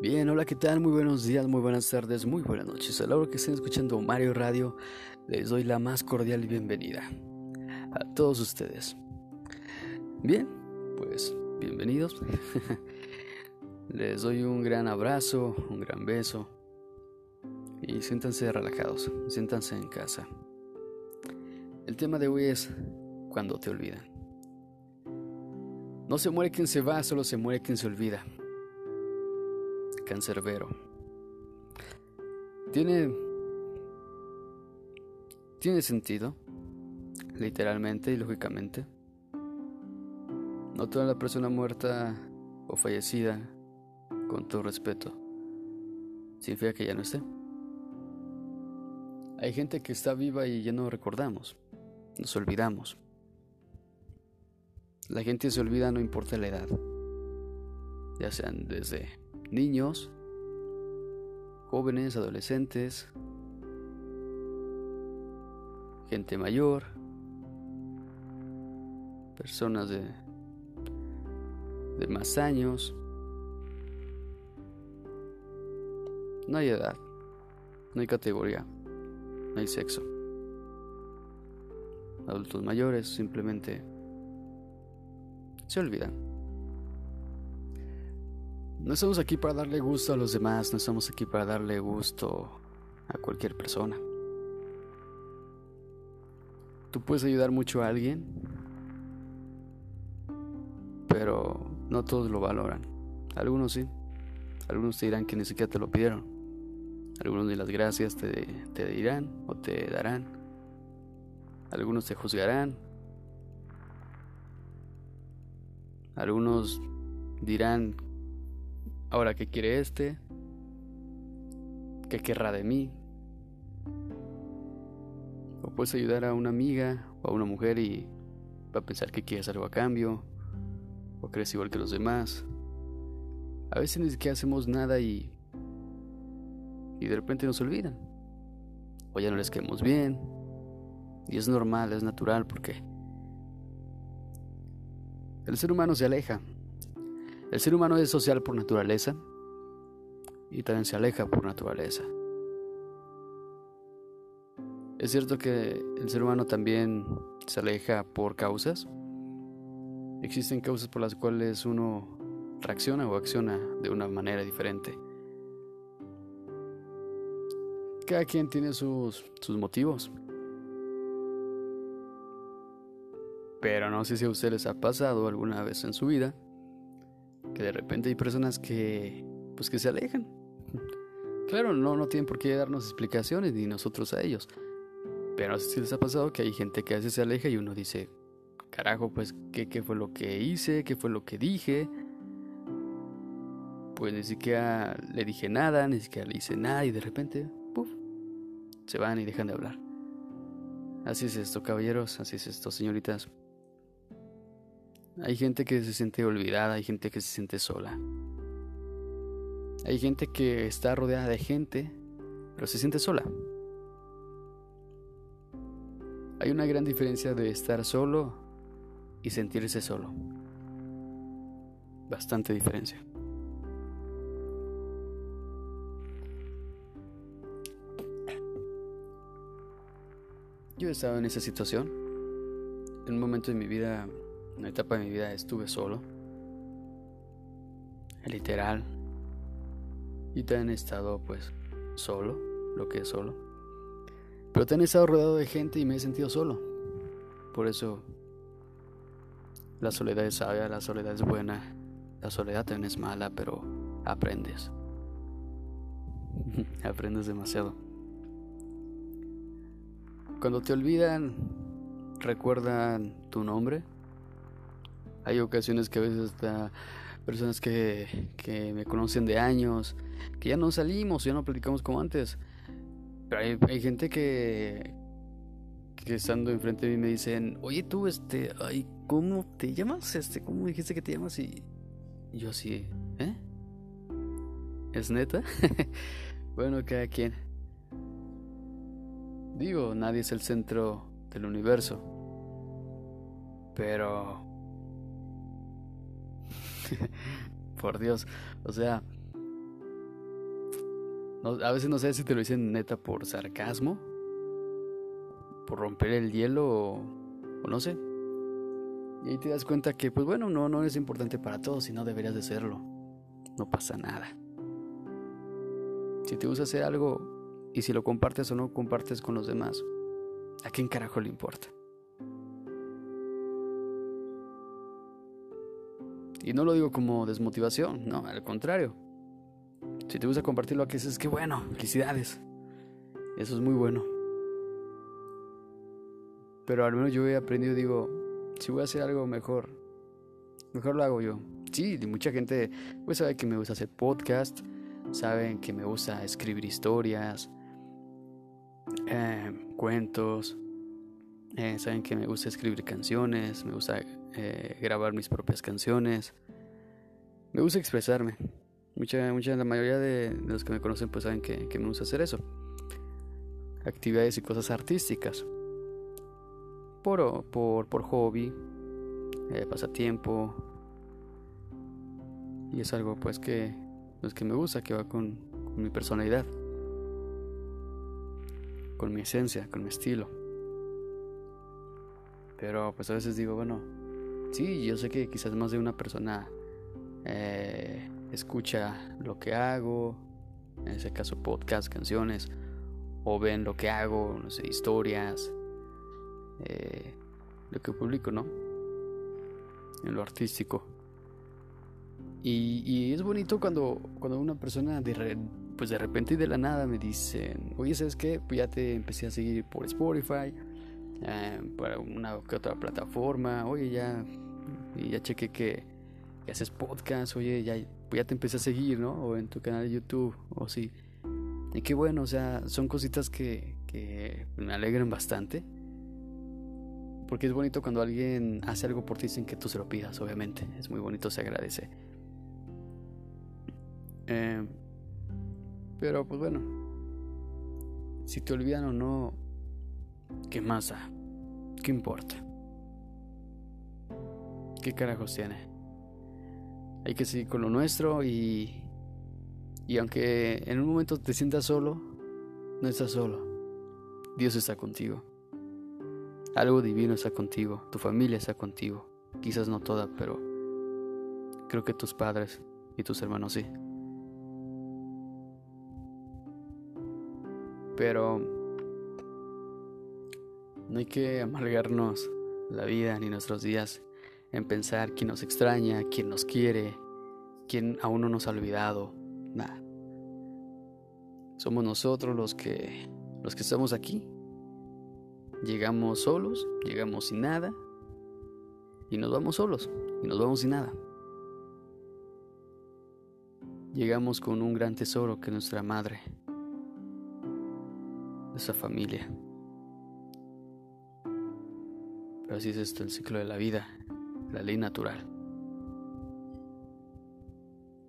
Bien, hola, ¿qué tal? Muy buenos días, muy buenas tardes, muy buenas noches. A la hora que estén escuchando Mario Radio, les doy la más cordial bienvenida a todos ustedes. Bien, pues bienvenidos. les doy un gran abrazo, un gran beso y siéntanse relajados, siéntanse en casa. El tema de hoy es cuando te olvidan. No se muere quien se va, solo se muere quien se olvida cancerbero. Tiene. Tiene sentido, literalmente y lógicamente. No toda la persona muerta o fallecida, con todo respeto, significa que ya no esté. Hay gente que está viva y ya no recordamos, nos olvidamos. La gente se olvida no importa la edad, ya sean desde niños, jóvenes, adolescentes, gente mayor, personas de, de más años. No hay edad, no hay categoría, no hay sexo. Adultos mayores simplemente se olvidan. No estamos aquí para darle gusto a los demás, no estamos aquí para darle gusto a cualquier persona. Tú puedes ayudar mucho a alguien, pero no todos lo valoran. Algunos sí, algunos te dirán que ni siquiera te lo pidieron. Algunos ni las gracias te, te dirán o te darán. Algunos te juzgarán. Algunos dirán Ahora, ¿qué quiere este? ¿Qué querrá de mí? O puedes ayudar a una amiga o a una mujer y va a pensar que quieres algo a cambio. O crees igual que los demás. A veces ni siquiera hacemos nada y. y de repente nos olvidan. O ya no les quedamos bien. Y es normal, es natural porque. El ser humano se aleja el ser humano es social por naturaleza y también se aleja por naturaleza. Es cierto que el ser humano también se aleja por causas. Existen causas por las cuales uno reacciona o acciona de una manera diferente. Cada quien tiene sus, sus motivos. Pero no sé si a ustedes les ha pasado alguna vez en su vida que de repente hay personas que pues que se alejan. Claro, no, no tienen por qué darnos explicaciones ni nosotros a ellos. Pero si les ha pasado que hay gente que a veces se aleja y uno dice, carajo, pues, ¿qué, ¿qué, fue lo que hice? ¿Qué fue lo que dije? Pues ni siquiera le dije nada, ni siquiera le hice nada y de repente, puff, se van y dejan de hablar. Así es esto, caballeros, así es esto, señoritas. Hay gente que se siente olvidada, hay gente que se siente sola. Hay gente que está rodeada de gente, pero se siente sola. Hay una gran diferencia de estar solo y sentirse solo. Bastante diferencia. Yo he estado en esa situación. En un momento de mi vida una etapa de mi vida estuve solo. Literal. Y también he estado pues solo, lo que es solo. Pero también he estado rodeado de gente y me he sentido solo. Por eso la soledad es sabia, la soledad es buena. La soledad también es mala, pero aprendes. aprendes demasiado. Cuando te olvidan, recuerdan tu nombre hay ocasiones que a veces hasta personas que, que me conocen de años, que ya no salimos, ya no platicamos como antes. Pero hay, gente que, que estando enfrente de mí me dicen, oye tú, este, ay, ¿cómo te llamas? Este, ¿cómo dijiste que te llamas? Y, y yo así, ¿eh? ¿Es neta? bueno, cada quien. Digo, nadie es el centro del universo. Pero Por Dios. O sea, a veces no sé si te lo dicen neta por sarcasmo, por romper el hielo o, no sé. Y ahí te das cuenta que, pues bueno, no, no es importante para todos y no deberías de serlo. No pasa nada. Si te gusta hacer algo y si lo compartes o no compartes con los demás, ¿a quién carajo le importa? Y no lo digo como desmotivación, no, al contrario. Si te gusta compartir lo que qué bueno, felicidades. Eso es muy bueno. Pero al menos yo he aprendido, digo, si voy a hacer algo mejor, mejor lo hago yo. Sí, mucha gente pues sabe que me gusta hacer podcast, saben que me gusta escribir historias, eh, cuentos, eh, saben que me gusta escribir canciones, me gusta eh, grabar mis propias canciones, me gusta expresarme. Mucha, mucha, la mayoría de, los que me conocen pues saben que, me gusta hacer eso. Actividades y cosas artísticas. Por, por, por hobby, eh, pasatiempo. Y es algo pues que, pues, que me gusta, que va con, con mi personalidad. Con mi esencia, con mi estilo. Pero pues a veces digo, bueno, sí, yo sé que quizás más de una persona eh, escucha lo que hago, en ese caso podcast, canciones, o ven lo que hago, no sé, historias, eh, lo que publico, ¿no? En lo artístico. Y, es bonito cuando, cuando una persona de, pues de repente y de la nada me dice, oye, ¿sabes qué? Pues ya te empecé a seguir por Spotify, eh, para una que otra plataforma, oye, ya, ya chequé que haces podcast, oye, ya, ya te empecé a seguir, ¿no? O en tu canal de YouTube, o sí. Y qué bueno, o sea, son cositas que, que me alegran bastante. Porque es bonito cuando alguien hace algo por ti sin que tú se lo pidas, obviamente. Es muy bonito, se agradece. Eh, pero pues bueno, si te olvidan o no, ¿qué más da? ¿Qué importa? ¿Qué carajos tiene? hay que seguir con lo nuestro y, y aunque en un momento te sientas solo, no estás solo. Dios está contigo. Algo divino está contigo. Tu familia está contigo. Quizás no toda, pero creo que tus padres y tus hermanos sí. Pero no hay que amargarnos la vida ni nuestros días en pensar quién nos extraña, quién nos quiere, quién aún no nos ha olvidado. Nada. Somos nosotros los que los que estamos aquí. Llegamos solos, llegamos sin nada y nos vamos solos y nos vamos sin nada. Llegamos con un gran tesoro que es nuestra madre, nuestra familia. Pero así es esto el ciclo de la vida la ley natural.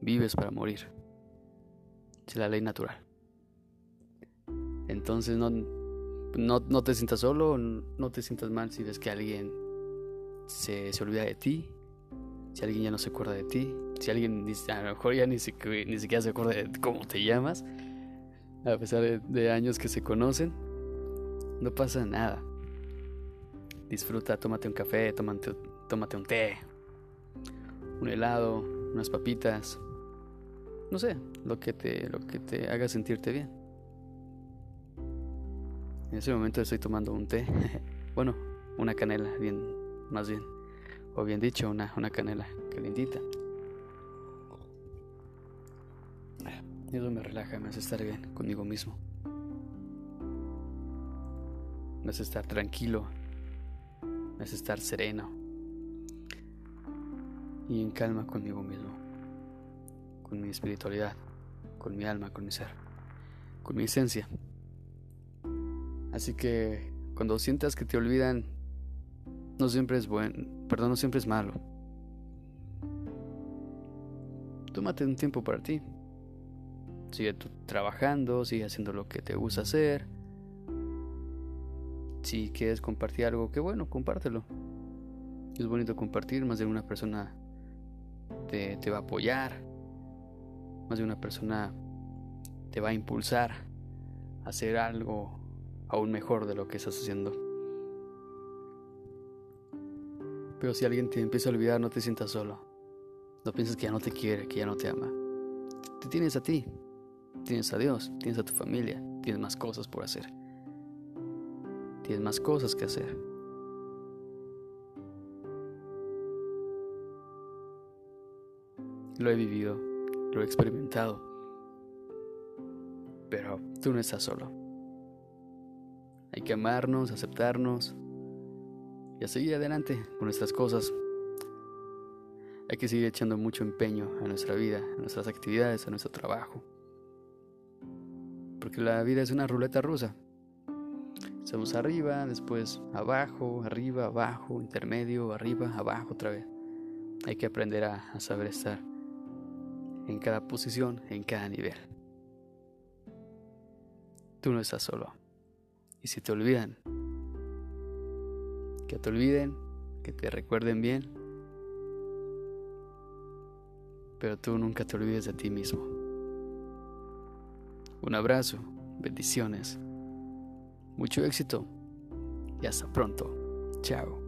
Vives para morir. Es la ley natural. Entonces no, no, te sientas solo, no te sientas mal si ves que alguien se, se, olvida de ti, si alguien ya no se acuerda de ti, si alguien a lo mejor ya ni, ni siquiera se acuerda de cómo te llamas, a pesar de, de años que se conocen, no pasa nada. Disfruta, tómate un café, tómate, tómate un té, un helado, unas papitas, no sé, lo que te, lo que te haga sentirte bien. En ese momento estoy tomando un té, bueno, una canela, bien, más bien, o bien dicho, una, una canela calentita. Eso me relaja, me hace estar bien conmigo mismo. Me hace estar tranquilo, hace estar sereno y en calma conmigo mismo, con mi espiritualidad, con mi alma, con mi ser, con mi esencia. Así que cuando sientas que te olvidan, no siempre es bueno, perdón, no siempre es malo. Tómate un tiempo para ti. Sigue trabajando, sigue haciendo lo que te gusta hacer. Si quieres compartir algo, qué bueno, compártelo. Es bonito compartir, más de una persona te, va a apoyar, más de una persona te va a impulsar a hacer algo aún mejor de lo que estás haciendo. Pero si alguien te empieza a olvidar, no te sientas solo. No pienses que ya no te quiere, que ya no te ama. Te tienes a ti, tienes a Dios, tienes a tu familia, tienes más cosas por hacer. Tienes más cosas que hacer. Lo he vivido, lo he experimentado. Pero tú no estás solo. Hay que amarnos, aceptarnos y a seguir adelante con nuestras cosas. Hay que seguir echando mucho empeño a nuestra vida, a nuestras actividades, a nuestro trabajo. Porque la vida es una ruleta rusa. Estamos arriba, después abajo, arriba, abajo, intermedio, arriba, abajo otra vez. Hay que aprender a saber estar en cada posición, en cada nivel. Tú no estás solo. Y si te olvidan, que te olviden, que te recuerden bien, pero tú nunca te olvides de ti mismo. Un abrazo, bendiciones, mucho éxito y hasta pronto. Chao.